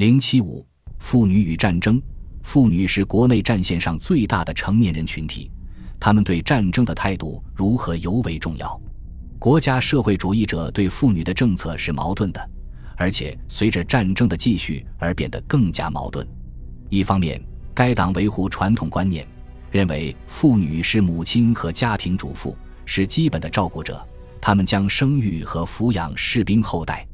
零七五，妇女与战争。妇女是国内战线上最大的成年人群体，他们对战争的态度如何尤为重要。国家社会主义者对妇女的政策是矛盾的，而且随着战争的继续而变得更加矛盾。一方面，该党维护传统观念，认为妇女是母亲和家庭主妇，是基本的照顾者，他们将生育和抚养士兵后代。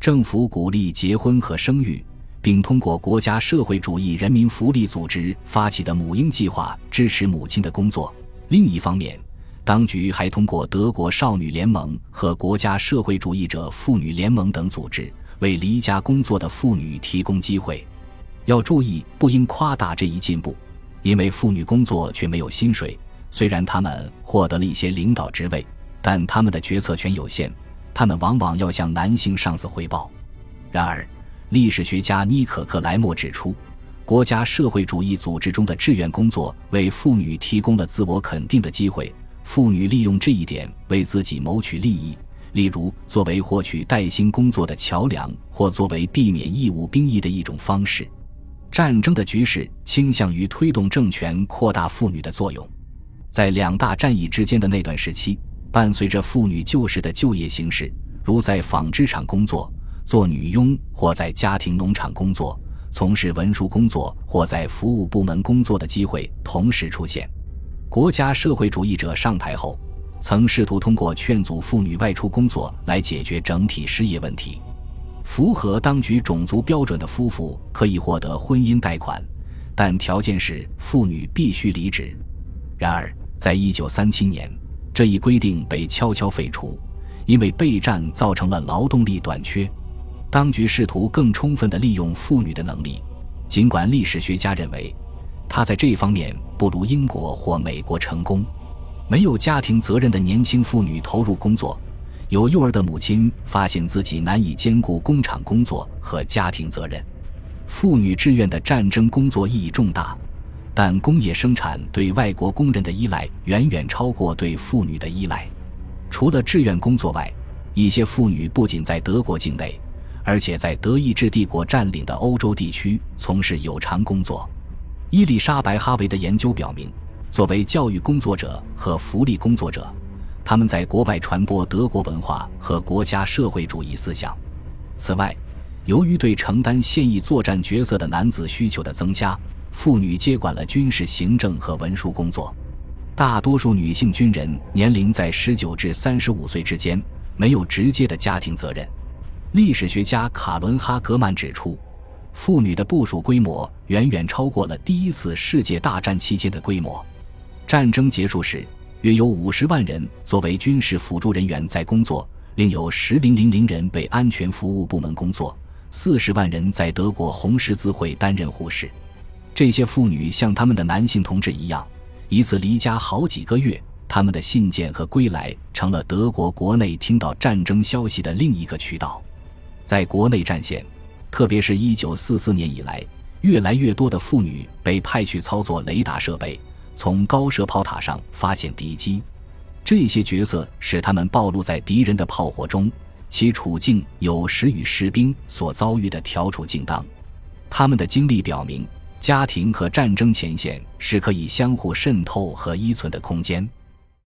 政府鼓励结婚和生育。并通过国家社会主义人民福利组织发起的母婴计划支持母亲的工作。另一方面，当局还通过德国少女联盟和国家社会主义者妇女联盟等组织为离家工作的妇女提供机会。要注意，不应夸大这一进步，因为妇女工作却没有薪水。虽然她们获得了一些领导职位，但她们的决策权有限，她们往往要向男性上司汇报。然而，历史学家尼可克莱默指出，国家社会主义组织中的志愿工作为妇女提供了自我肯定的机会。妇女利用这一点为自己谋取利益，例如作为获取带薪工作的桥梁，或作为避免义务兵役的一种方式。战争的局势倾向于推动政权扩大妇女的作用。在两大战役之间的那段时期，伴随着妇女旧时的就业形式，如在纺织厂工作。做女佣或在家庭农场工作，从事文书工作或在服务部门工作的机会同时出现。国家社会主义者上台后，曾试图通过劝阻妇女外出工作来解决整体失业问题。符合当局种族标准的夫妇可以获得婚姻贷款，但条件是妇女必须离职。然而，在一九三七年，这一规定被悄悄废除，因为备战造成了劳动力短缺。当局试图更充分地利用妇女的能力，尽管历史学家认为，他在这方面不如英国或美国成功。没有家庭责任的年轻妇女投入工作，有幼儿的母亲发现自己难以兼顾工厂工作和家庭责任。妇女志愿的战争工作意义重大，但工业生产对外国工人的依赖远远超过对妇女的依赖。除了志愿工作外，一些妇女不仅在德国境内。而且在德意志帝国占领的欧洲地区从事有偿工作。伊丽莎白·哈维的研究表明，作为教育工作者和福利工作者，他们在国外传播德国文化和国家社会主义思想。此外，由于对承担现役作战角色的男子需求的增加，妇女接管了军事行政和文书工作。大多数女性军人年龄在十九至三十五岁之间，没有直接的家庭责任。历史学家卡伦·哈格曼指出，妇女的部署规模远远超过了第一次世界大战期间的规模。战争结束时，约有五十万人作为军事辅助人员在工作，另有十零零零人被安全服务部门工作，四十万人在德国红十字会担任护士。这些妇女像他们的男性同志一样，一次离家好几个月。他们的信件和归来成了德国国内听到战争消息的另一个渠道。在国内战线，特别是一九四四年以来，越来越多的妇女被派去操作雷达设备，从高射炮塔上发现敌机。这些角色使他们暴露在敌人的炮火中，其处境有时与士兵所遭遇的条处境当。他们的经历表明，家庭和战争前线是可以相互渗透和依存的空间。